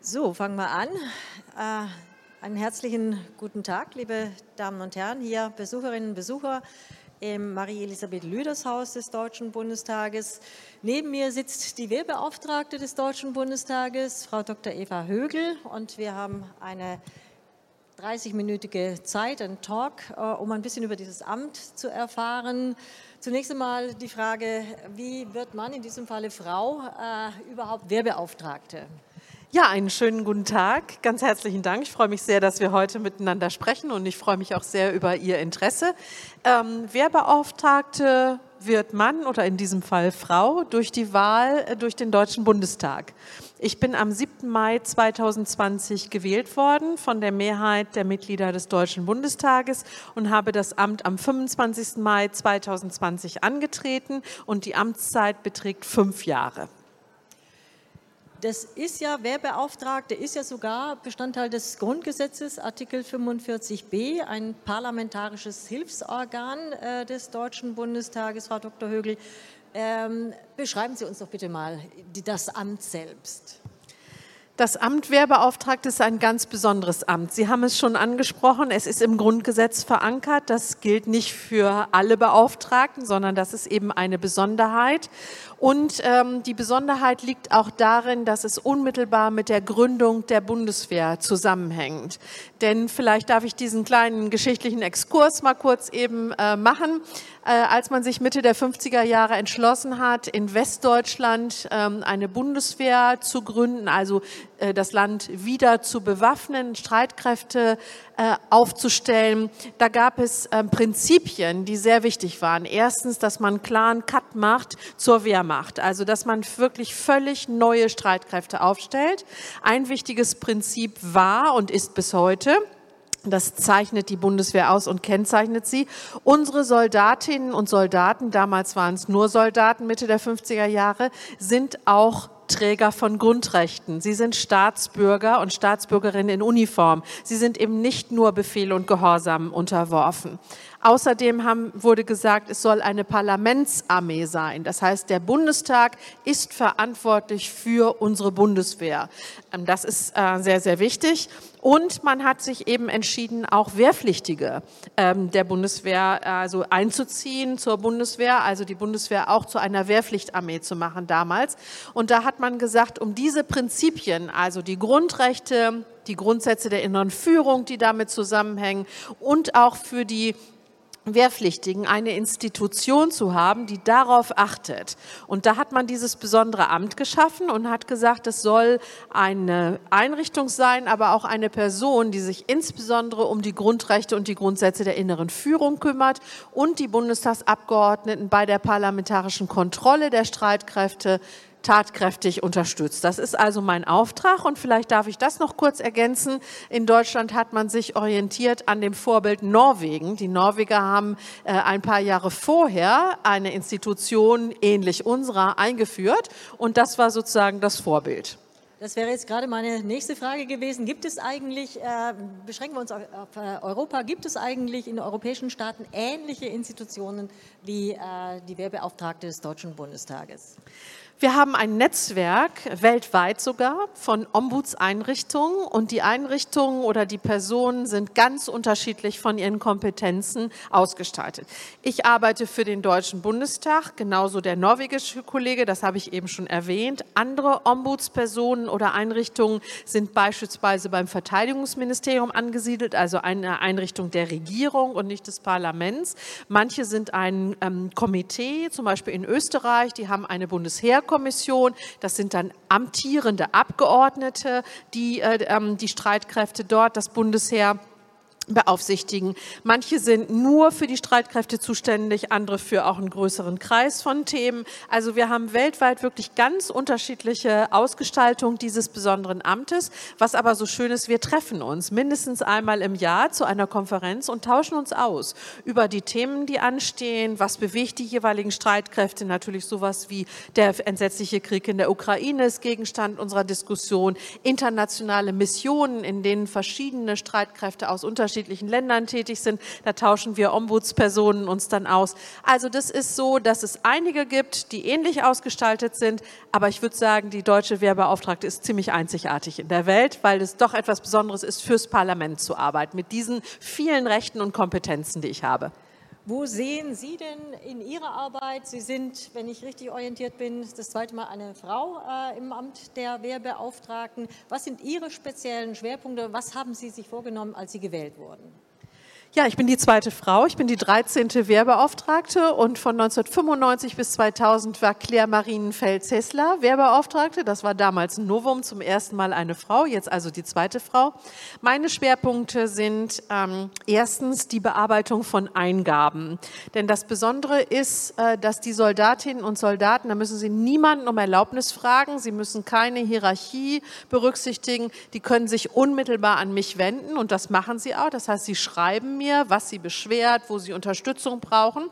So, fangen wir an. Äh, einen herzlichen guten Tag, liebe Damen und Herren, hier Besucherinnen und Besucher im Marie-Elisabeth Lüders Haus des Deutschen Bundestages. Neben mir sitzt die Wehrbeauftragte des Deutschen Bundestages, Frau Dr. Eva Högel, und wir haben eine 30-minütige Zeit, einen Talk, äh, um ein bisschen über dieses Amt zu erfahren. Zunächst einmal die Frage, wie wird man, in diesem Falle Frau, äh, überhaupt Wehrbeauftragte? Ja, einen schönen guten Tag. Ganz herzlichen Dank. Ich freue mich sehr, dass wir heute miteinander sprechen und ich freue mich auch sehr über Ihr Interesse. Ähm, Wehrbeauftragte wird Mann oder in diesem Fall Frau durch die Wahl äh, durch den Deutschen Bundestag. Ich bin am 7. Mai 2020 gewählt worden von der Mehrheit der Mitglieder des Deutschen Bundestages und habe das Amt am 25. Mai 2020 angetreten und die Amtszeit beträgt fünf Jahre. Das ist ja, wer beauftragt, der ist ja sogar Bestandteil des Grundgesetzes, Artikel 45b, ein parlamentarisches Hilfsorgan äh, des Deutschen Bundestages. Frau Dr. Högel, ähm, beschreiben Sie uns doch bitte mal die, das Amt selbst. Das Amt Wehrbeauftragte ist ein ganz besonderes Amt. Sie haben es schon angesprochen, es ist im Grundgesetz verankert. Das gilt nicht für alle Beauftragten, sondern das ist eben eine Besonderheit. Und ähm, die Besonderheit liegt auch darin, dass es unmittelbar mit der Gründung der Bundeswehr zusammenhängt. Denn vielleicht darf ich diesen kleinen geschichtlichen Exkurs mal kurz eben äh, machen. Äh, als man sich Mitte der 50er Jahre entschlossen hat, in Westdeutschland ähm, eine Bundeswehr zu gründen, also äh, das Land wieder zu bewaffnen, Streitkräfte äh, aufzustellen. Da gab es ähm, Prinzipien, die sehr wichtig waren. Erstens, dass man klaren Cut macht zur Wehrmacht, also dass man wirklich völlig neue Streitkräfte aufstellt. Ein wichtiges Prinzip war und ist bis heute, das zeichnet die Bundeswehr aus und kennzeichnet sie. Unsere Soldatinnen und Soldaten, damals waren es nur Soldaten Mitte der 50er Jahre, sind auch Träger von Grundrechten. Sie sind Staatsbürger und Staatsbürgerinnen in Uniform. Sie sind eben nicht nur Befehl und Gehorsam unterworfen. Außerdem haben, wurde gesagt, es soll eine Parlamentsarmee sein. Das heißt, der Bundestag ist verantwortlich für unsere Bundeswehr. Ähm, das ist äh, sehr, sehr wichtig. Und man hat sich eben entschieden, auch Wehrpflichtige ähm, der Bundeswehr also einzuziehen zur Bundeswehr, also die Bundeswehr auch zu einer Wehrpflichtarmee zu machen damals. Und da hat man gesagt, um diese Prinzipien, also die Grundrechte, die Grundsätze der inneren Führung, die damit zusammenhängen und auch für die Wehrpflichtigen eine Institution zu haben, die darauf achtet. Und da hat man dieses besondere Amt geschaffen und hat gesagt, es soll eine Einrichtung sein, aber auch eine Person, die sich insbesondere um die Grundrechte und die Grundsätze der inneren Führung kümmert und die Bundestagsabgeordneten bei der parlamentarischen Kontrolle der Streitkräfte tatkräftig unterstützt. Das ist also mein Auftrag und vielleicht darf ich das noch kurz ergänzen. In Deutschland hat man sich orientiert an dem Vorbild Norwegen. Die Norweger haben äh, ein paar Jahre vorher eine Institution ähnlich unserer eingeführt und das war sozusagen das Vorbild. Das wäre jetzt gerade meine nächste Frage gewesen. Gibt es eigentlich, äh, beschränken wir uns auf, auf äh, Europa, gibt es eigentlich in europäischen Staaten ähnliche Institutionen wie äh, die Wehrbeauftragte des Deutschen Bundestages? Wir haben ein Netzwerk, weltweit sogar, von Ombudseinrichtungen und die Einrichtungen oder die Personen sind ganz unterschiedlich von ihren Kompetenzen ausgestaltet. Ich arbeite für den Deutschen Bundestag, genauso der norwegische Kollege, das habe ich eben schon erwähnt. Andere Ombudspersonen oder Einrichtungen sind beispielsweise beim Verteidigungsministerium angesiedelt, also eine Einrichtung der Regierung und nicht des Parlaments. Manche sind ein ähm, Komitee, zum Beispiel in Österreich, die haben eine Bundesheer Kommission. Das sind dann amtierende Abgeordnete, die äh, ähm, die Streitkräfte dort, das Bundesheer beaufsichtigen. Manche sind nur für die Streitkräfte zuständig, andere für auch einen größeren Kreis von Themen. Also wir haben weltweit wirklich ganz unterschiedliche Ausgestaltung dieses besonderen Amtes. Was aber so schön ist, wir treffen uns mindestens einmal im Jahr zu einer Konferenz und tauschen uns aus über die Themen, die anstehen, was bewegt die jeweiligen Streitkräfte. Natürlich sowas wie der entsetzliche Krieg in der Ukraine ist Gegenstand unserer Diskussion, internationale Missionen, in denen verschiedene Streitkräfte aus unterschiedlichen unterschiedlichen Ländern tätig sind. Da tauschen wir Ombudspersonen uns dann aus. Also das ist so, dass es einige gibt, die ähnlich ausgestaltet sind, aber ich würde sagen, die deutsche Wehrbeauftragte ist ziemlich einzigartig in der Welt, weil es doch etwas Besonderes ist, fürs Parlament zu arbeiten, mit diesen vielen Rechten und Kompetenzen, die ich habe. Wo sehen Sie denn in Ihrer Arbeit, Sie sind, wenn ich richtig orientiert bin, das zweite Mal eine Frau äh, im Amt der Wehrbeauftragten. Was sind Ihre speziellen Schwerpunkte? Was haben Sie sich vorgenommen, als Sie gewählt wurden? Ja, ich bin die zweite Frau. Ich bin die 13. Wehrbeauftragte und von 1995 bis 2000 war Claire Marienfeld-Zessler Wehrbeauftragte. Das war damals ein Novum, zum ersten Mal eine Frau, jetzt also die zweite Frau. Meine Schwerpunkte sind ähm, erstens die Bearbeitung von Eingaben. Denn das Besondere ist, äh, dass die Soldatinnen und Soldaten, da müssen sie niemanden um Erlaubnis fragen, sie müssen keine Hierarchie berücksichtigen, die können sich unmittelbar an mich wenden und das machen sie auch. Das heißt, sie schreiben mir, was sie beschwert, wo sie Unterstützung brauchen.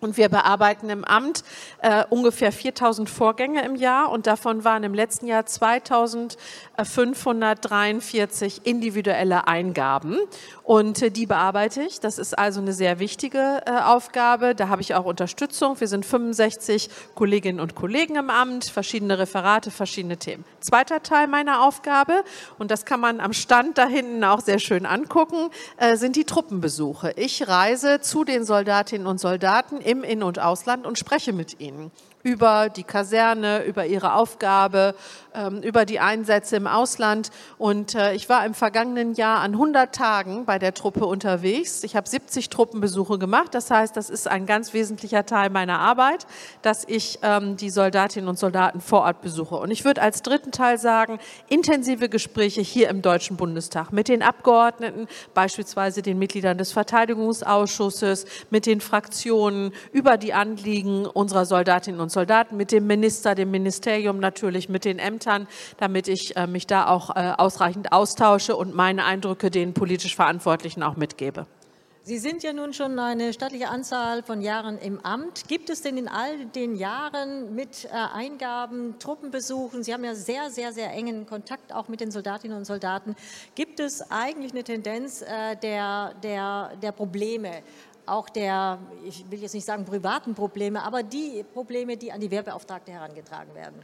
Und wir bearbeiten im Amt äh, ungefähr 4000 Vorgänge im Jahr und davon waren im letzten Jahr 2543 individuelle Eingaben. Und äh, die bearbeite ich. Das ist also eine sehr wichtige äh, Aufgabe. Da habe ich auch Unterstützung. Wir sind 65 Kolleginnen und Kollegen im Amt, verschiedene Referate, verschiedene Themen. Zweiter Teil meiner Aufgabe, und das kann man am Stand da hinten auch sehr schön angucken, äh, sind die Truppenbesuche. Ich reise zu den Soldatinnen und Soldaten im In- und Ausland und spreche mit ihnen über die Kaserne, über ihre Aufgabe, ähm, über die Einsätze im Ausland. Und äh, ich war im vergangenen Jahr an 100 Tagen bei der Truppe unterwegs. Ich habe 70 Truppenbesuche gemacht. Das heißt, das ist ein ganz wesentlicher Teil meiner Arbeit, dass ich ähm, die Soldatinnen und Soldaten vor Ort besuche. Und ich würde als dritten Teil sagen, intensive Gespräche hier im Deutschen Bundestag mit den Abgeordneten, beispielsweise den Mitgliedern des Verteidigungsausschusses, mit den Fraktionen über die Anliegen unserer Soldatinnen und Soldaten, mit dem Minister, dem Ministerium natürlich, mit den Ämtern, damit ich äh, mich da auch äh, ausreichend austausche und meine Eindrücke den politisch Verantwortlichen auch mitgebe. Sie sind ja nun schon eine stattliche Anzahl von Jahren im Amt. Gibt es denn in all den Jahren mit äh, Eingaben, Truppenbesuchen, Sie haben ja sehr, sehr, sehr engen Kontakt auch mit den Soldatinnen und Soldaten, gibt es eigentlich eine Tendenz äh, der, der, der Probleme? Auch der, ich will jetzt nicht sagen privaten Probleme, aber die Probleme, die an die Wehrbeauftragte herangetragen werden.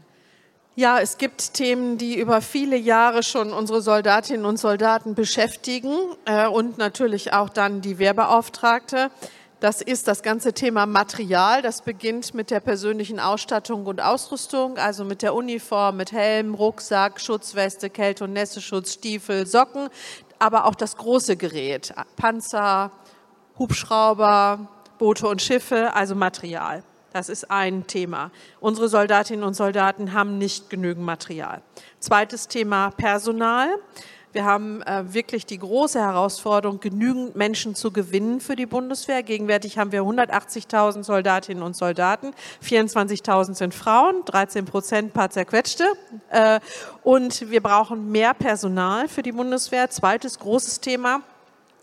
Ja, es gibt Themen, die über viele Jahre schon unsere Soldatinnen und Soldaten beschäftigen äh, und natürlich auch dann die Wehrbeauftragte. Das ist das ganze Thema Material. Das beginnt mit der persönlichen Ausstattung und Ausrüstung, also mit der Uniform, mit Helm, Rucksack, Schutzweste, Kälte- und Nässeschutz, Stiefel, Socken, aber auch das große Gerät, Panzer, Hubschrauber, Boote und Schiffe, also Material. Das ist ein Thema. Unsere Soldatinnen und Soldaten haben nicht genügend Material. Zweites Thema Personal. Wir haben äh, wirklich die große Herausforderung, genügend Menschen zu gewinnen für die Bundeswehr. Gegenwärtig haben wir 180.000 Soldatinnen und Soldaten, 24.000 sind Frauen, 13 Prozent paar zerquetschte. Äh, und wir brauchen mehr Personal für die Bundeswehr. Zweites großes Thema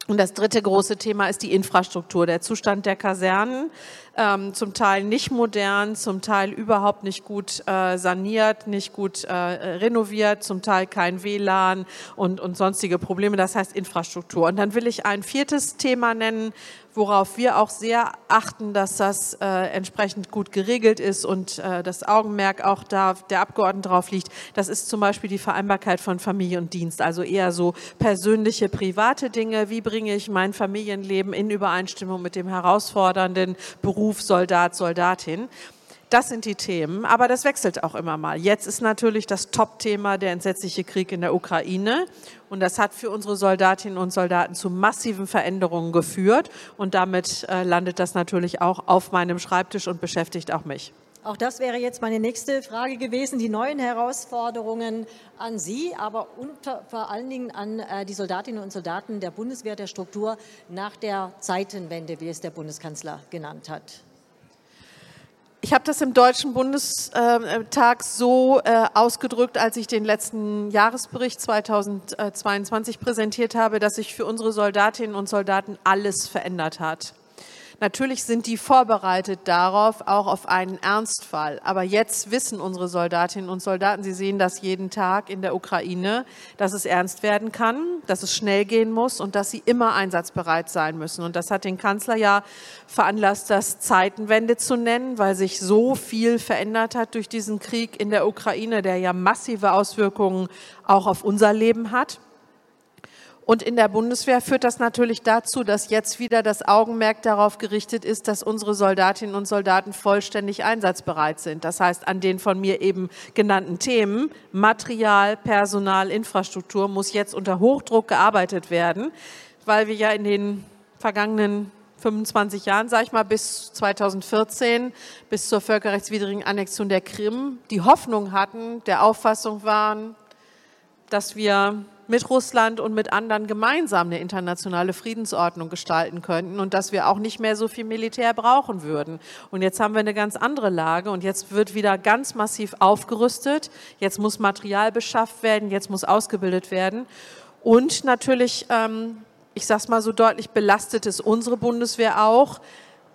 und das dritte große Thema ist die Infrastruktur, der Zustand der Kasernen, ähm, zum Teil nicht modern, zum Teil überhaupt nicht gut äh, saniert, nicht gut äh, renoviert, zum Teil kein WLAN und, und sonstige Probleme, das heißt Infrastruktur. Und dann will ich ein viertes Thema nennen, worauf wir auch sehr achten, dass das äh, entsprechend gut geregelt ist und äh, das Augenmerk auch da der Abgeordneten drauf liegt. Das ist zum Beispiel die Vereinbarkeit von Familie und Dienst, also eher so persönliche, private Dinge. Wie bringe ich mein Familienleben in Übereinstimmung mit dem herausfordernden Beruf Soldat, Soldatin? Das sind die Themen, aber das wechselt auch immer mal. Jetzt ist natürlich das Top-Thema der entsetzliche Krieg in der Ukraine und das hat für unsere Soldatinnen und Soldaten zu massiven Veränderungen geführt und damit äh, landet das natürlich auch auf meinem Schreibtisch und beschäftigt auch mich. Auch das wäre jetzt meine nächste Frage gewesen, die neuen Herausforderungen an Sie, aber unter, vor allen Dingen an äh, die Soldatinnen und Soldaten der Bundeswehr, der Struktur nach der Zeitenwende, wie es der Bundeskanzler genannt hat. Ich habe das im Deutschen Bundestag so äh, ausgedrückt, als ich den letzten Jahresbericht 2022 präsentiert habe, dass sich für unsere Soldatinnen und Soldaten alles verändert hat. Natürlich sind die vorbereitet darauf, auch auf einen Ernstfall. Aber jetzt wissen unsere Soldatinnen und Soldaten, sie sehen das jeden Tag in der Ukraine, dass es ernst werden kann, dass es schnell gehen muss und dass sie immer einsatzbereit sein müssen. Und das hat den Kanzler ja veranlasst, das Zeitenwende zu nennen, weil sich so viel verändert hat durch diesen Krieg in der Ukraine, der ja massive Auswirkungen auch auf unser Leben hat. Und in der Bundeswehr führt das natürlich dazu, dass jetzt wieder das Augenmerk darauf gerichtet ist, dass unsere Soldatinnen und Soldaten vollständig einsatzbereit sind. Das heißt, an den von mir eben genannten Themen Material, Personal, Infrastruktur muss jetzt unter Hochdruck gearbeitet werden, weil wir ja in den vergangenen 25 Jahren, sage ich mal, bis 2014, bis zur völkerrechtswidrigen Annexion der Krim, die Hoffnung hatten, der Auffassung waren, dass wir mit Russland und mit anderen gemeinsam eine internationale Friedensordnung gestalten könnten und dass wir auch nicht mehr so viel Militär brauchen würden. Und jetzt haben wir eine ganz andere Lage und jetzt wird wieder ganz massiv aufgerüstet. Jetzt muss Material beschafft werden, jetzt muss ausgebildet werden. Und natürlich, ähm, ich sage es mal so deutlich, belastet es unsere Bundeswehr auch,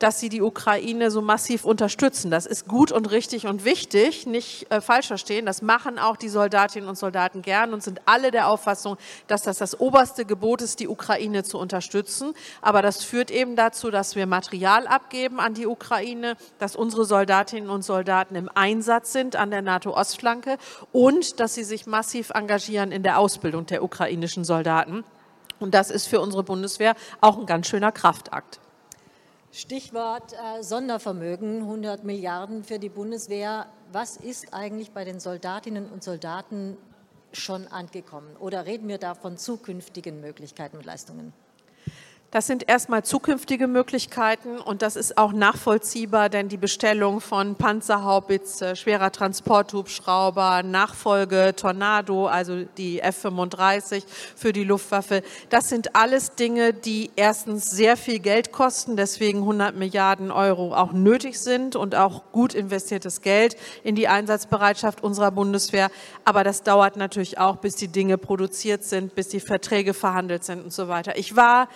dass sie die Ukraine so massiv unterstützen. Das ist gut und richtig und wichtig, nicht äh, falsch verstehen. Das machen auch die Soldatinnen und Soldaten gern und sind alle der Auffassung, dass das das oberste Gebot ist, die Ukraine zu unterstützen. Aber das führt eben dazu, dass wir Material abgeben an die Ukraine, dass unsere Soldatinnen und Soldaten im Einsatz sind an der NATO-Ostflanke und dass sie sich massiv engagieren in der Ausbildung der ukrainischen Soldaten. Und das ist für unsere Bundeswehr auch ein ganz schöner Kraftakt. Stichwort äh, Sondervermögen, 100 Milliarden für die Bundeswehr. Was ist eigentlich bei den Soldatinnen und Soldaten schon angekommen? Oder reden wir da von zukünftigen Möglichkeiten und Leistungen? Das sind erstmal zukünftige Möglichkeiten und das ist auch nachvollziehbar, denn die Bestellung von Panzerhaubitze, schwerer Transporthubschrauber, Nachfolge Tornado, also die F-35 für die Luftwaffe, das sind alles Dinge, die erstens sehr viel Geld kosten, deswegen 100 Milliarden Euro auch nötig sind und auch gut investiertes Geld in die Einsatzbereitschaft unserer Bundeswehr. Aber das dauert natürlich auch, bis die Dinge produziert sind, bis die Verträge verhandelt sind und so weiter. Ich war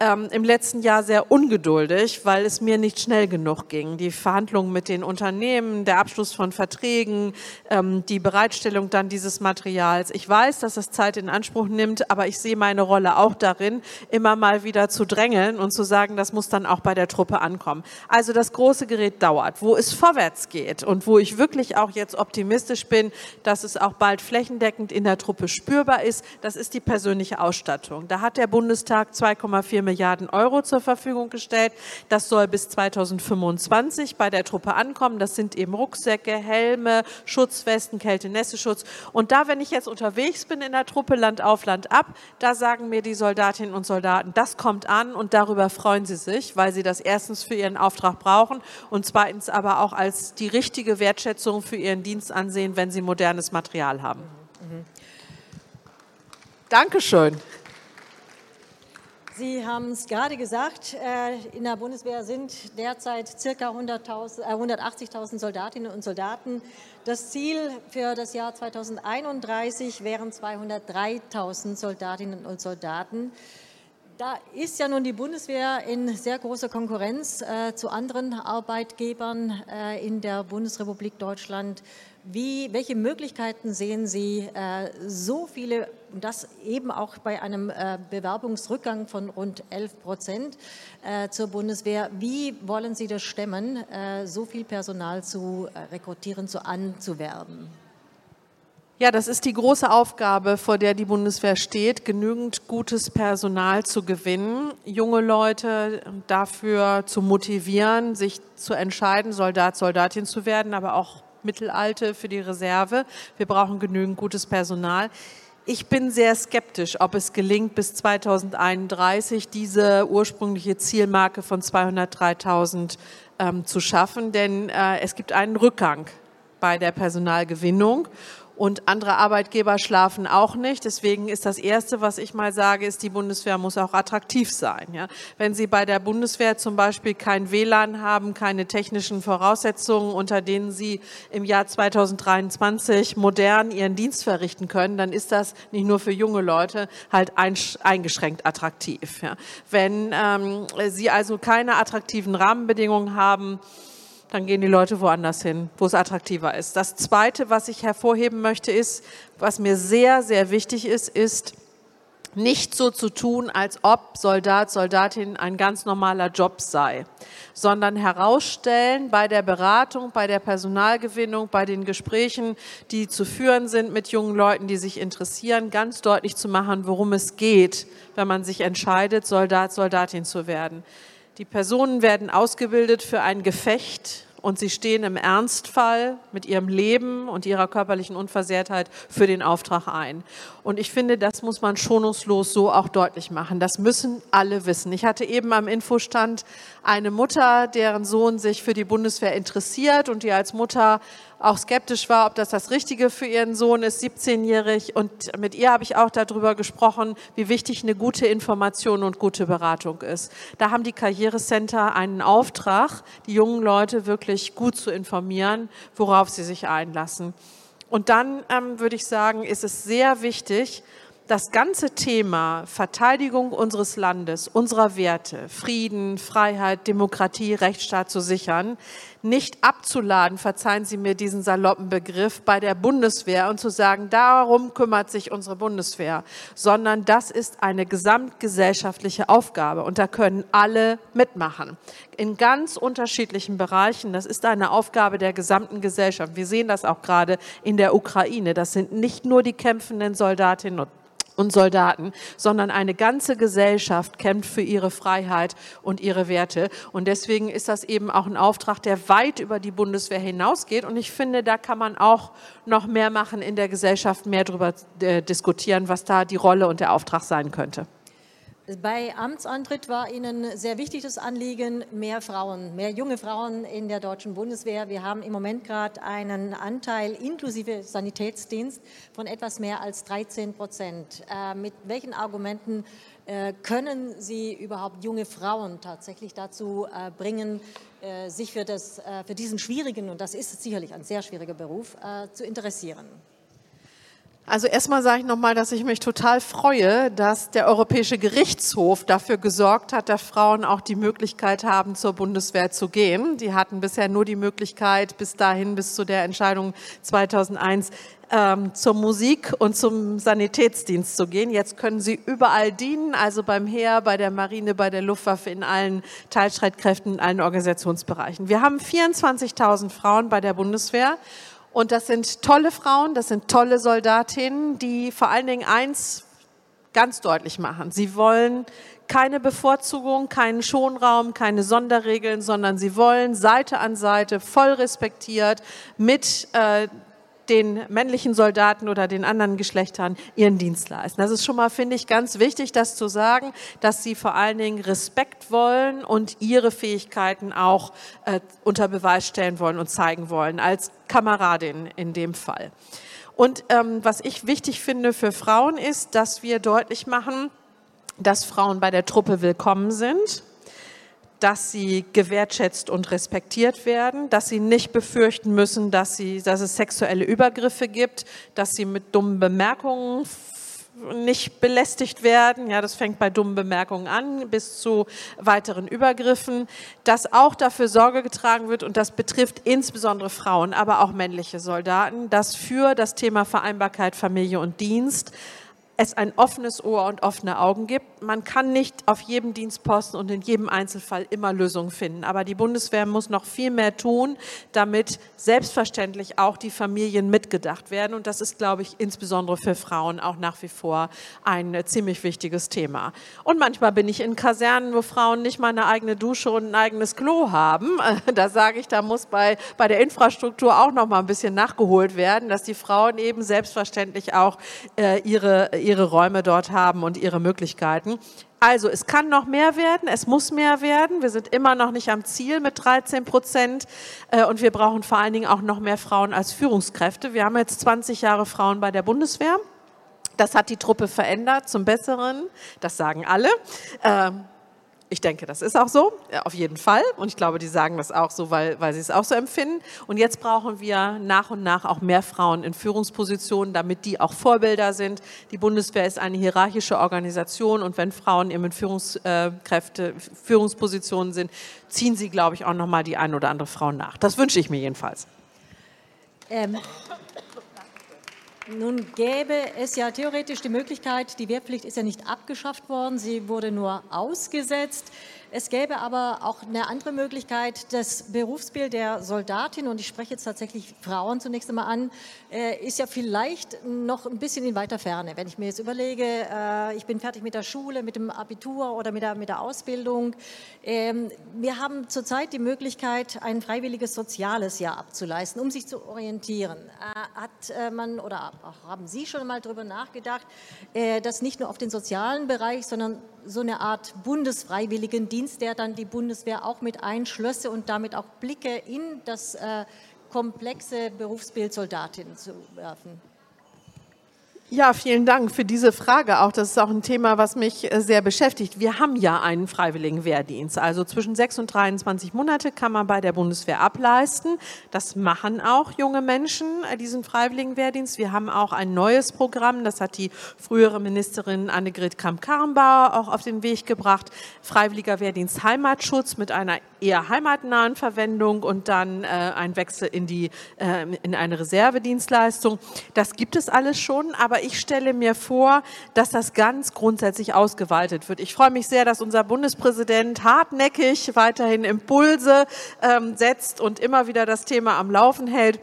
ähm, im letzten Jahr sehr ungeduldig, weil es mir nicht schnell genug ging. Die Verhandlungen mit den Unternehmen, der Abschluss von Verträgen, ähm, die Bereitstellung dann dieses Materials. Ich weiß, dass es Zeit in Anspruch nimmt, aber ich sehe meine Rolle auch darin, immer mal wieder zu drängeln und zu sagen, das muss dann auch bei der Truppe ankommen. Also das große Gerät dauert. Wo es vorwärts geht und wo ich wirklich auch jetzt optimistisch bin, dass es auch bald flächendeckend in der Truppe spürbar ist, das ist die persönliche Ausstattung. Da hat der Bundestag 2,4 Milliarden Euro zur Verfügung gestellt. Das soll bis 2025 bei der Truppe ankommen. Das sind eben Rucksäcke, Helme, Schutzwesten, Kälte-Nässeschutz. Und da, wenn ich jetzt unterwegs bin in der Truppe, Land auf, Land ab, da sagen mir die Soldatinnen und Soldaten, das kommt an und darüber freuen sie sich, weil sie das erstens für ihren Auftrag brauchen und zweitens aber auch als die richtige Wertschätzung für ihren Dienst ansehen, wenn sie modernes Material haben. Mhm. Dankeschön. Sie haben es gerade gesagt, äh, in der Bundeswehr sind derzeit ca. 180.000 Soldatinnen und Soldaten. Das Ziel für das Jahr 2031 wären 203.000 Soldatinnen und Soldaten. Da ist ja nun die Bundeswehr in sehr großer Konkurrenz äh, zu anderen Arbeitgebern äh, in der Bundesrepublik Deutschland. Wie, welche Möglichkeiten sehen Sie, äh, so viele, und das eben auch bei einem äh, Bewerbungsrückgang von rund 11 Prozent äh, zur Bundeswehr, wie wollen Sie das stemmen, so viel Personal zu rekrutieren, zu anzuwerben? Ja, das ist die große Aufgabe, vor der die Bundeswehr steht, genügend gutes Personal zu gewinnen, junge Leute dafür zu motivieren, sich zu entscheiden, Soldat, Soldatin zu werden, aber auch Mittelalte für die Reserve. Wir brauchen genügend gutes Personal. Ich bin sehr skeptisch, ob es gelingt, bis 2031 diese ursprüngliche Zielmarke von 203.000 ähm, zu schaffen, denn äh, es gibt einen Rückgang bei der Personalgewinnung. Und andere Arbeitgeber schlafen auch nicht. Deswegen ist das Erste, was ich mal sage, ist, die Bundeswehr muss auch attraktiv sein. Ja? Wenn Sie bei der Bundeswehr zum Beispiel kein WLAN haben, keine technischen Voraussetzungen, unter denen Sie im Jahr 2023 modern Ihren Dienst verrichten können, dann ist das nicht nur für junge Leute halt eingeschränkt attraktiv. Ja? Wenn ähm, Sie also keine attraktiven Rahmenbedingungen haben, dann gehen die Leute woanders hin, wo es attraktiver ist. Das Zweite, was ich hervorheben möchte, ist, was mir sehr, sehr wichtig ist, ist, nicht so zu tun, als ob Soldat, Soldatin ein ganz normaler Job sei, sondern herausstellen bei der Beratung, bei der Personalgewinnung, bei den Gesprächen, die zu führen sind mit jungen Leuten, die sich interessieren, ganz deutlich zu machen, worum es geht, wenn man sich entscheidet, Soldat, Soldatin zu werden. Die Personen werden ausgebildet für ein Gefecht und sie stehen im Ernstfall mit ihrem Leben und ihrer körperlichen Unversehrtheit für den Auftrag ein. Und ich finde, das muss man schonungslos so auch deutlich machen. Das müssen alle wissen. Ich hatte eben am Infostand eine Mutter, deren Sohn sich für die Bundeswehr interessiert und die als Mutter auch skeptisch war, ob das das Richtige für ihren Sohn ist, 17-jährig. Und mit ihr habe ich auch darüber gesprochen, wie wichtig eine gute Information und gute Beratung ist. Da haben die Karrierecenter einen Auftrag, die jungen Leute wirklich gut zu informieren, worauf sie sich einlassen. Und dann ähm, würde ich sagen, ist es sehr wichtig, das ganze Thema Verteidigung unseres Landes, unserer Werte, Frieden, Freiheit, Demokratie, Rechtsstaat zu sichern, nicht abzuladen, verzeihen Sie mir diesen saloppen Begriff, bei der Bundeswehr und zu sagen, darum kümmert sich unsere Bundeswehr, sondern das ist eine gesamtgesellschaftliche Aufgabe und da können alle mitmachen. In ganz unterschiedlichen Bereichen. Das ist eine Aufgabe der gesamten Gesellschaft. Wir sehen das auch gerade in der Ukraine. Das sind nicht nur die kämpfenden Soldatinnen und und Soldaten, sondern eine ganze Gesellschaft kämpft für ihre Freiheit und ihre Werte. Und deswegen ist das eben auch ein Auftrag, der weit über die Bundeswehr hinausgeht. Und ich finde, da kann man auch noch mehr machen in der Gesellschaft, mehr darüber äh, diskutieren, was da die Rolle und der Auftrag sein könnte. Bei Amtsantritt war Ihnen sehr wichtig das Anliegen, mehr Frauen, mehr junge Frauen in der deutschen Bundeswehr. Wir haben im Moment gerade einen Anteil inklusive Sanitätsdienst von etwas mehr als 13 Prozent. Äh, mit welchen Argumenten äh, können Sie überhaupt junge Frauen tatsächlich dazu äh, bringen, äh, sich für, das, äh, für diesen schwierigen, und das ist sicherlich ein sehr schwieriger Beruf, äh, zu interessieren? Also erstmal sage ich nochmal, dass ich mich total freue, dass der Europäische Gerichtshof dafür gesorgt hat, dass Frauen auch die Möglichkeit haben, zur Bundeswehr zu gehen. Die hatten bisher nur die Möglichkeit, bis dahin, bis zu der Entscheidung 2001, ähm, zur Musik und zum Sanitätsdienst zu gehen. Jetzt können sie überall dienen, also beim Heer, bei der Marine, bei der Luftwaffe, in allen Teilstreitkräften, in allen Organisationsbereichen. Wir haben 24.000 Frauen bei der Bundeswehr und das sind tolle Frauen, das sind tolle Soldatinnen, die vor allen Dingen eins ganz deutlich machen. Sie wollen keine Bevorzugung, keinen Schonraum, keine Sonderregeln, sondern sie wollen Seite an Seite voll respektiert mit äh, den männlichen Soldaten oder den anderen Geschlechtern ihren Dienst leisten. Das ist schon mal, finde ich, ganz wichtig, das zu sagen, dass sie vor allen Dingen Respekt wollen und ihre Fähigkeiten auch äh, unter Beweis stellen wollen und zeigen wollen, als Kameradin in dem Fall. Und ähm, was ich wichtig finde für Frauen ist, dass wir deutlich machen, dass Frauen bei der Truppe willkommen sind dass sie gewertschätzt und respektiert werden, dass sie nicht befürchten müssen, dass, sie, dass es sexuelle Übergriffe gibt, dass sie mit dummen Bemerkungen nicht belästigt werden. Ja, das fängt bei dummen Bemerkungen an bis zu weiteren Übergriffen. Dass auch dafür Sorge getragen wird und das betrifft insbesondere Frauen, aber auch männliche Soldaten, dass für das Thema Vereinbarkeit Familie und Dienst es ein offenes Ohr und offene Augen gibt. Man kann nicht auf jedem Dienstposten und in jedem Einzelfall immer Lösungen finden. Aber die Bundeswehr muss noch viel mehr tun, damit selbstverständlich auch die Familien mitgedacht werden. Und das ist, glaube ich, insbesondere für Frauen auch nach wie vor ein ziemlich wichtiges Thema. Und manchmal bin ich in Kasernen, wo Frauen nicht mal eine eigene Dusche und ein eigenes Klo haben. Da sage ich, da muss bei, bei der Infrastruktur auch noch mal ein bisschen nachgeholt werden, dass die Frauen eben selbstverständlich auch äh, ihre ihre Räume dort haben und ihre Möglichkeiten. Also es kann noch mehr werden, es muss mehr werden. Wir sind immer noch nicht am Ziel mit 13 Prozent äh, und wir brauchen vor allen Dingen auch noch mehr Frauen als Führungskräfte. Wir haben jetzt 20 Jahre Frauen bei der Bundeswehr. Das hat die Truppe verändert zum Besseren. Das sagen alle. Ähm, ich denke, das ist auch so, auf jeden Fall. Und ich glaube, die sagen das auch so, weil, weil sie es auch so empfinden. Und jetzt brauchen wir nach und nach auch mehr Frauen in Führungspositionen, damit die auch Vorbilder sind. Die Bundeswehr ist eine hierarchische Organisation und wenn Frauen eben in Führungskräfte, Führungspositionen sind, ziehen sie, glaube ich, auch nochmal die ein oder andere Frau nach. Das wünsche ich mir jedenfalls. Ähm, nun gäbe es ja theoretisch die Möglichkeit, die Wehrpflicht ist ja nicht abgeschafft worden, sie wurde nur ausgesetzt. Es gäbe aber auch eine andere Möglichkeit, das Berufsbild der Soldatin, und ich spreche jetzt tatsächlich Frauen zunächst einmal an, äh, ist ja vielleicht noch ein bisschen in weiter Ferne. Wenn ich mir jetzt überlege, äh, ich bin fertig mit der Schule, mit dem Abitur oder mit der, mit der Ausbildung. Ähm, wir haben zurzeit die Möglichkeit, ein freiwilliges soziales Jahr abzuleisten, um sich zu orientieren. Äh, hat man oder haben Sie schon mal darüber nachgedacht, dass nicht nur auf den sozialen Bereich, sondern so eine Art Bundesfreiwilligendienst, der dann die Bundeswehr auch mit einschlösse und damit auch Blicke in das äh, komplexe Berufsbild Soldatin zu werfen. Ja, vielen Dank für diese Frage auch. Das ist auch ein Thema, was mich äh, sehr beschäftigt. Wir haben ja einen freiwilligen Wehrdienst. Also zwischen 6 und 23 Monate kann man bei der Bundeswehr ableisten. Das machen auch junge Menschen, äh, diesen freiwilligen Wehrdienst. Wir haben auch ein neues Programm. Das hat die frühere Ministerin Annegret Kramp-Karrenbauer auch auf den Weg gebracht. Freiwilliger Wehrdienst Heimatschutz mit einer eher heimatnahen Verwendung und dann äh, ein Wechsel in die äh, in eine Reservedienstleistung. Das gibt es alles schon, aber ich stelle mir vor, dass das ganz grundsätzlich ausgeweitet wird. Ich freue mich sehr, dass unser Bundespräsident hartnäckig weiterhin Impulse ähm, setzt und immer wieder das Thema am Laufen hält.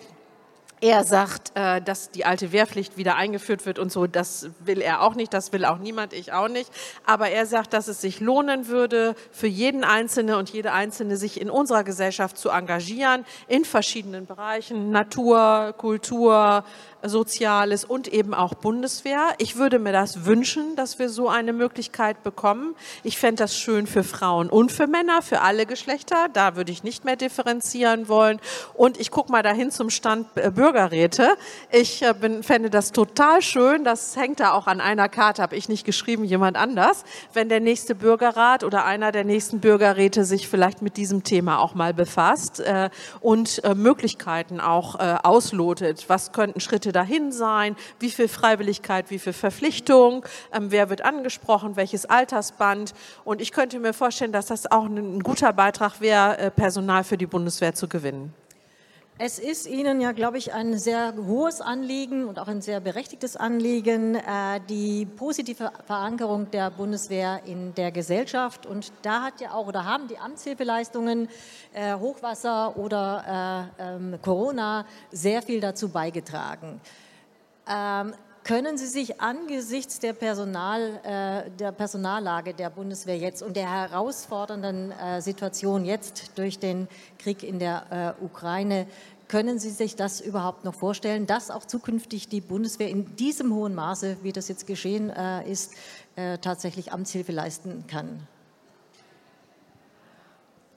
Er sagt, äh, dass die alte Wehrpflicht wieder eingeführt wird und so. Das will er auch nicht, das will auch niemand, ich auch nicht. Aber er sagt, dass es sich lohnen würde, für jeden Einzelne und jede Einzelne sich in unserer Gesellschaft zu engagieren, in verschiedenen Bereichen, Natur, Kultur, Soziales und eben auch Bundeswehr. Ich würde mir das wünschen, dass wir so eine Möglichkeit bekommen. Ich fände das schön für Frauen und für Männer, für alle Geschlechter. Da würde ich nicht mehr differenzieren wollen. Und ich gucke mal dahin zum Stand äh, Bürgerräte. Ich äh, bin, fände das total schön. Das hängt da auch an einer Karte, habe ich nicht geschrieben, jemand anders. Wenn der nächste Bürgerrat oder einer der nächsten Bürgerräte sich vielleicht mit diesem Thema auch mal befasst äh, und Möglichkeiten auch auslotet. Was könnten Schritte dahin sein? Wie viel Freiwilligkeit, wie viel Verpflichtung? Ähm, wer wird angesprochen? Welches Altersband? Und ich könnte mir vorstellen, dass das auch ein guter Beitrag wäre, äh, Personal für die Bundeswehr zu gewinnen. Es ist Ihnen ja, glaube ich, ein sehr hohes Anliegen und auch ein sehr berechtigtes Anliegen, äh, die positive Verankerung der Bundeswehr in der Gesellschaft. Und da hat ja auch oder haben die Amtshilfeleistungen äh, Hochwasser oder äh, ähm, Corona sehr viel dazu beigetragen. Können Sie sich angesichts der, Personal, äh, der Personallage der Bundeswehr jetzt und der herausfordernden äh, Situation jetzt durch den Krieg in der äh, Ukraine, können Sie sich das überhaupt noch vorstellen, dass auch zukünftig die Bundeswehr in diesem hohen Maße, wie das jetzt geschehen ist, tatsächlich Amtshilfe leisten kann?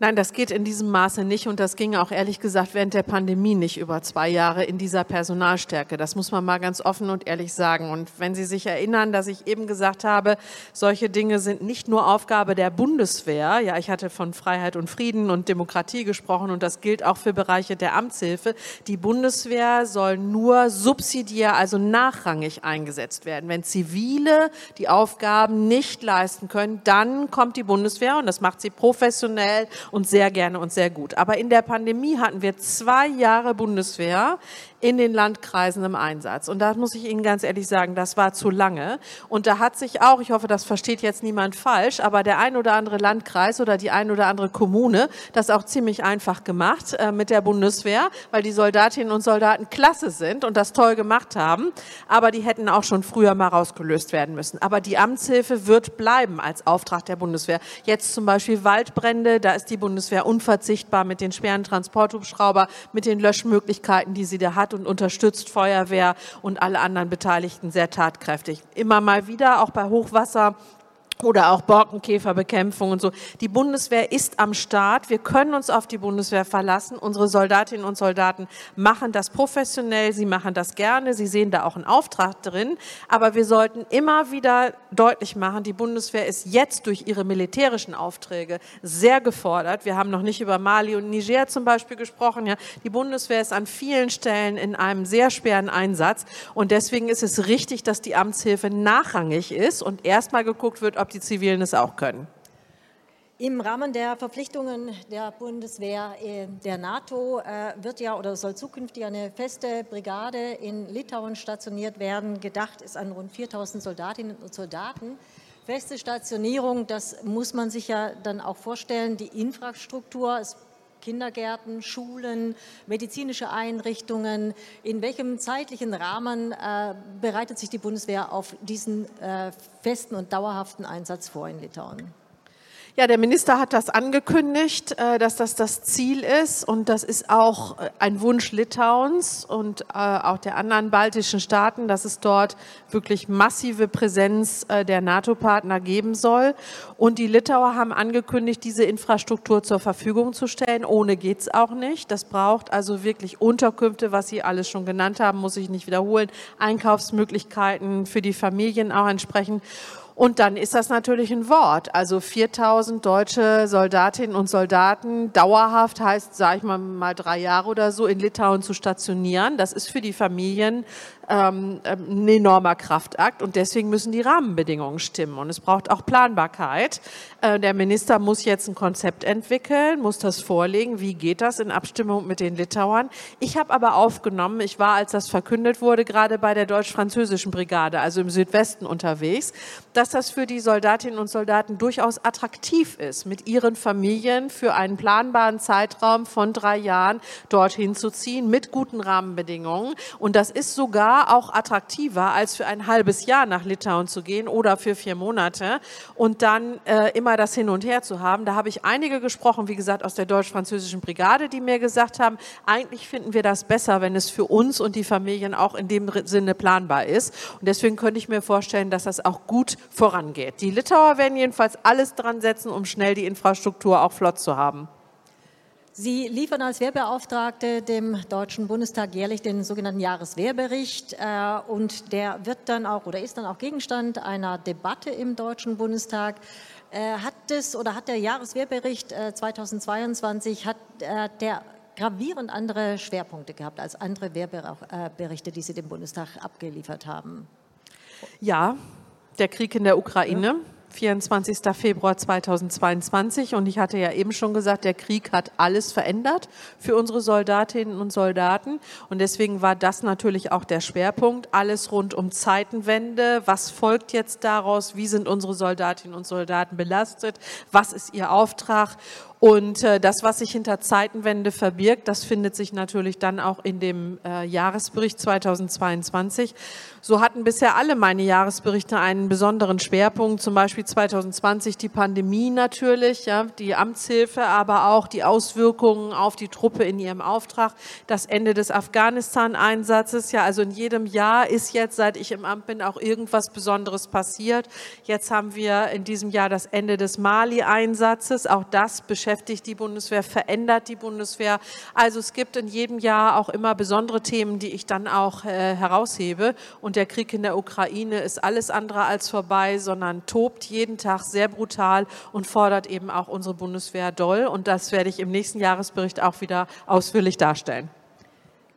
Nein, das geht in diesem Maße nicht und das ging auch ehrlich gesagt während der Pandemie nicht über zwei Jahre in dieser Personalstärke. Das muss man mal ganz offen und ehrlich sagen. Und wenn Sie sich erinnern, dass ich eben gesagt habe, solche Dinge sind nicht nur Aufgabe der Bundeswehr. Ja, ich hatte von Freiheit und Frieden und Demokratie gesprochen und das gilt auch für Bereiche der Amtshilfe. Die Bundeswehr soll nur subsidiär, also nachrangig eingesetzt werden. Wenn Zivile die Aufgaben nicht leisten können, dann kommt die Bundeswehr und das macht sie professionell und sehr gerne und sehr gut. Aber in der Pandemie hatten wir zwei Jahre Bundeswehr in den Landkreisen im Einsatz. Und da muss ich Ihnen ganz ehrlich sagen, das war zu lange. Und da hat sich auch, ich hoffe, das versteht jetzt niemand falsch, aber der ein oder andere Landkreis oder die ein oder andere Kommune das auch ziemlich einfach gemacht äh, mit der Bundeswehr, weil die Soldatinnen und Soldaten klasse sind und das toll gemacht haben. Aber die hätten auch schon früher mal rausgelöst werden müssen. Aber die Amtshilfe wird bleiben als Auftrag der Bundeswehr. Jetzt zum Beispiel Waldbrände, da ist die Bundeswehr unverzichtbar mit den schweren Transporthubschrauber, mit den Löschmöglichkeiten, die sie da hat hat und unterstützt Feuerwehr und alle anderen Beteiligten sehr tatkräftig. Immer mal wieder, auch bei Hochwasser, oder auch Borkenkäferbekämpfung und so. Die Bundeswehr ist am Start. Wir können uns auf die Bundeswehr verlassen. Unsere Soldatinnen und Soldaten machen das professionell. Sie machen das gerne. Sie sehen da auch einen Auftrag drin. Aber wir sollten immer wieder deutlich machen, die Bundeswehr ist jetzt durch ihre militärischen Aufträge sehr gefordert. Wir haben noch nicht über Mali und Niger zum Beispiel gesprochen. Ja, die Bundeswehr ist an vielen Stellen in einem sehr schweren Einsatz. Und deswegen ist es richtig, dass die Amtshilfe nachrangig ist und erstmal geguckt wird, ob ob die Zivilen es auch können. Im Rahmen der Verpflichtungen der Bundeswehr äh, der NATO äh, wird ja oder soll zukünftig eine feste Brigade in Litauen stationiert werden. Gedacht ist an rund 4000 Soldatinnen und Soldaten. Feste Stationierung, das muss man sich ja dann auch vorstellen. Die Infrastruktur, es Kindergärten, Schulen, medizinische Einrichtungen. In welchem zeitlichen Rahmen äh, bereitet sich die Bundeswehr auf diesen äh, festen und dauerhaften Einsatz vor in Litauen? Ja, der Minister hat das angekündigt, äh, dass das das Ziel ist und das ist auch äh, ein Wunsch Litauens und äh, auch der anderen baltischen Staaten, dass es dort wirklich massive Präsenz der NATO-Partner geben soll. Und die Litauer haben angekündigt, diese Infrastruktur zur Verfügung zu stellen. Ohne geht es auch nicht. Das braucht also wirklich Unterkünfte, was Sie alles schon genannt haben, muss ich nicht wiederholen, Einkaufsmöglichkeiten für die Familien auch entsprechend. Und dann ist das natürlich ein Wort. Also 4000 deutsche Soldatinnen und Soldaten dauerhaft heißt, sage ich mal, mal drei Jahre oder so in Litauen zu stationieren. Das ist für die Familien ähm, ähm, ein enormer Kraftakt und deswegen müssen die Rahmenbedingungen stimmen und es braucht auch Planbarkeit. Äh, der Minister muss jetzt ein Konzept entwickeln, muss das vorlegen. Wie geht das in Abstimmung mit den Litauern? Ich habe aber aufgenommen, ich war, als das verkündet wurde, gerade bei der deutsch-französischen Brigade, also im Südwesten unterwegs, dass das für die Soldatinnen und Soldaten durchaus attraktiv ist, mit ihren Familien für einen planbaren Zeitraum von drei Jahren dorthin zu ziehen, mit guten Rahmenbedingungen. Und das ist sogar auch attraktiver, als für ein halbes Jahr nach Litauen zu gehen oder für vier Monate und dann äh, immer das Hin und Her zu haben. Da habe ich einige gesprochen, wie gesagt, aus der deutsch-französischen Brigade, die mir gesagt haben, eigentlich finden wir das besser, wenn es für uns und die Familien auch in dem Sinne planbar ist. Und deswegen könnte ich mir vorstellen, dass das auch gut vorangeht. Die Litauer werden jedenfalls alles dran setzen, um schnell die Infrastruktur auch flott zu haben. Sie liefern als Wehrbeauftragte dem Deutschen Bundestag jährlich den sogenannten Jahreswehrbericht äh, und der wird dann auch oder ist dann auch Gegenstand einer Debatte im Deutschen Bundestag. Äh, hat es oder hat der Jahreswehrbericht äh, 2022 hat äh, der gravierend andere Schwerpunkte gehabt als andere Wehrberichte, die Sie dem Bundestag abgeliefert haben? Ja, der Krieg in der Ukraine. Ja 24. Februar 2022. Und ich hatte ja eben schon gesagt, der Krieg hat alles verändert für unsere Soldatinnen und Soldaten. Und deswegen war das natürlich auch der Schwerpunkt. Alles rund um Zeitenwende. Was folgt jetzt daraus? Wie sind unsere Soldatinnen und Soldaten belastet? Was ist ihr Auftrag? Und äh, das, was sich hinter Zeitenwende verbirgt, das findet sich natürlich dann auch in dem äh, Jahresbericht 2022. So hatten bisher alle meine Jahresberichte einen besonderen Schwerpunkt, zum Beispiel 2020 die Pandemie natürlich, ja, die Amtshilfe, aber auch die Auswirkungen auf die Truppe in ihrem Auftrag, das Ende des Afghanistan-Einsatzes. Ja, also in jedem Jahr ist jetzt, seit ich im Amt bin, auch irgendwas Besonderes passiert. Jetzt haben wir in diesem Jahr das Ende des Mali-Einsatzes. Auch das beschäftigt beschäftigt die Bundeswehr, verändert die Bundeswehr. Also es gibt in jedem Jahr auch immer besondere Themen, die ich dann auch äh, heraushebe. Und der Krieg in der Ukraine ist alles andere als vorbei, sondern tobt jeden Tag sehr brutal und fordert eben auch unsere Bundeswehr doll. Und das werde ich im nächsten Jahresbericht auch wieder ausführlich darstellen.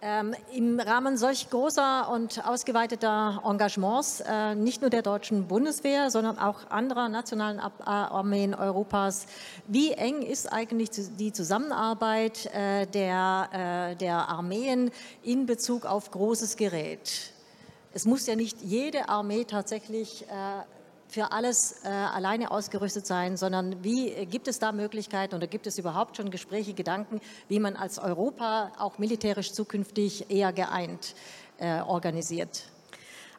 Ähm, Im Rahmen solch großer und ausgeweiteter Engagements, äh, nicht nur der deutschen Bundeswehr, sondern auch anderer nationalen Ab äh, Armeen Europas, wie eng ist eigentlich die Zusammenarbeit äh, der, äh, der Armeen in Bezug auf großes Gerät? Es muss ja nicht jede Armee tatsächlich äh, für alles äh, alleine ausgerüstet sein, sondern wie äh, gibt es da Möglichkeiten oder gibt es überhaupt schon Gespräche, Gedanken, wie man als Europa auch militärisch zukünftig eher geeint äh, organisiert?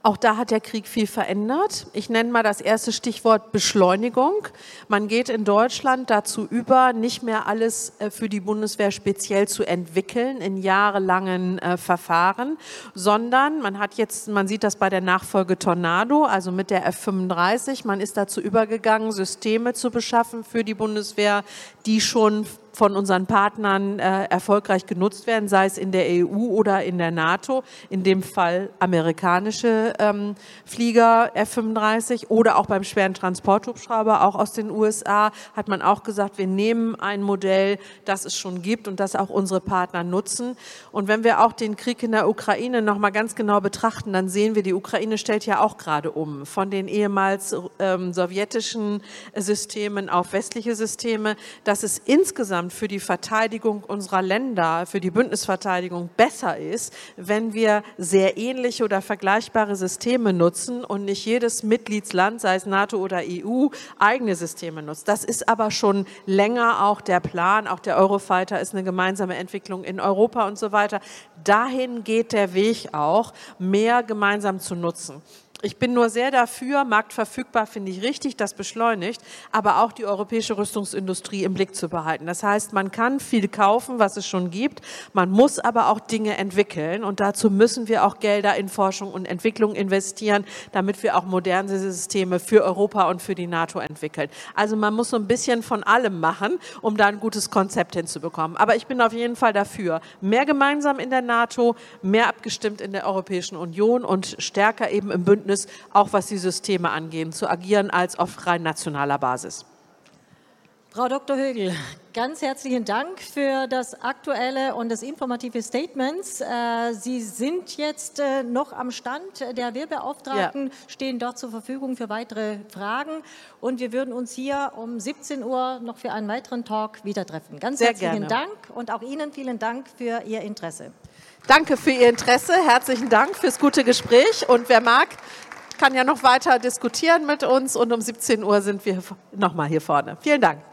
Auch da hat der Krieg viel verändert. Ich nenne mal das erste Stichwort Beschleunigung. Man geht in Deutschland dazu über, nicht mehr alles äh, für die Bundeswehr speziell zu entwickeln in jahrelangen äh, Verfahren, sondern man hat jetzt, man sieht das bei der Nachfolge Tornado, also mit der F-35, man ist dazu übergegangen, Systeme zu beschaffen für die Bundeswehr, die schon von unseren Partnern äh, erfolgreich genutzt werden, sei es in der EU oder in der NATO, in dem Fall amerikanische ähm, Flieger F-35 oder auch beim schweren Transporthubschrauber, auch aus den USA, hat man auch gesagt, wir nehmen ein Modell, das es schon gibt und das auch unsere Partner nutzen. Und wenn wir auch den Krieg in der Ukraine noch mal ganz genau betrachten, dann sehen wir, die Ukraine stellt ja auch gerade um von den ehemals ähm, sowjetischen Systemen auf westliche Systeme, dass es insgesamt insgesamt für die Verteidigung unserer Länder, für die Bündnisverteidigung besser ist, wenn wir sehr ähnliche oder vergleichbare Systeme nutzen und nicht jedes Mitgliedsland, sei es NATO oder EU, eigene Systeme nutzt. Das ist aber schon länger auch der Plan. Auch der Eurofighter ist eine gemeinsame Entwicklung in Europa und so weiter. Dahin geht der Weg auch, mehr gemeinsam zu nutzen. Ich bin nur sehr dafür, marktverfügbar finde ich richtig, das beschleunigt, aber auch die europäische Rüstungsindustrie im Blick zu behalten. Das heißt, man kann viel kaufen, was es schon gibt, man muss aber auch Dinge entwickeln und dazu müssen wir auch Gelder in Forschung und Entwicklung investieren, damit wir auch moderne Systeme für Europa und für die NATO entwickeln. Also man muss so ein bisschen von allem machen, um da ein gutes Konzept hinzubekommen. Aber ich bin auf jeden Fall dafür, mehr gemeinsam in der NATO, mehr abgestimmt in der Europäischen Union und stärker eben im Bündnis Bündnis, auch was die Systeme angehen, zu agieren als auf rein nationaler Basis. Frau Dr. Högel, ganz herzlichen Dank für das aktuelle und das informative Statement. Äh, Sie sind jetzt äh, noch am Stand der Wehrbeauftragten, ja. stehen dort zur Verfügung für weitere Fragen und wir würden uns hier um 17 Uhr noch für einen weiteren Talk wieder treffen. Ganz Sehr herzlichen gerne. Dank und auch Ihnen vielen Dank für Ihr Interesse. Danke für Ihr Interesse. Herzlichen Dank fürs gute Gespräch. Und wer mag, kann ja noch weiter diskutieren mit uns. Und um 17 Uhr sind wir nochmal hier vorne. Vielen Dank.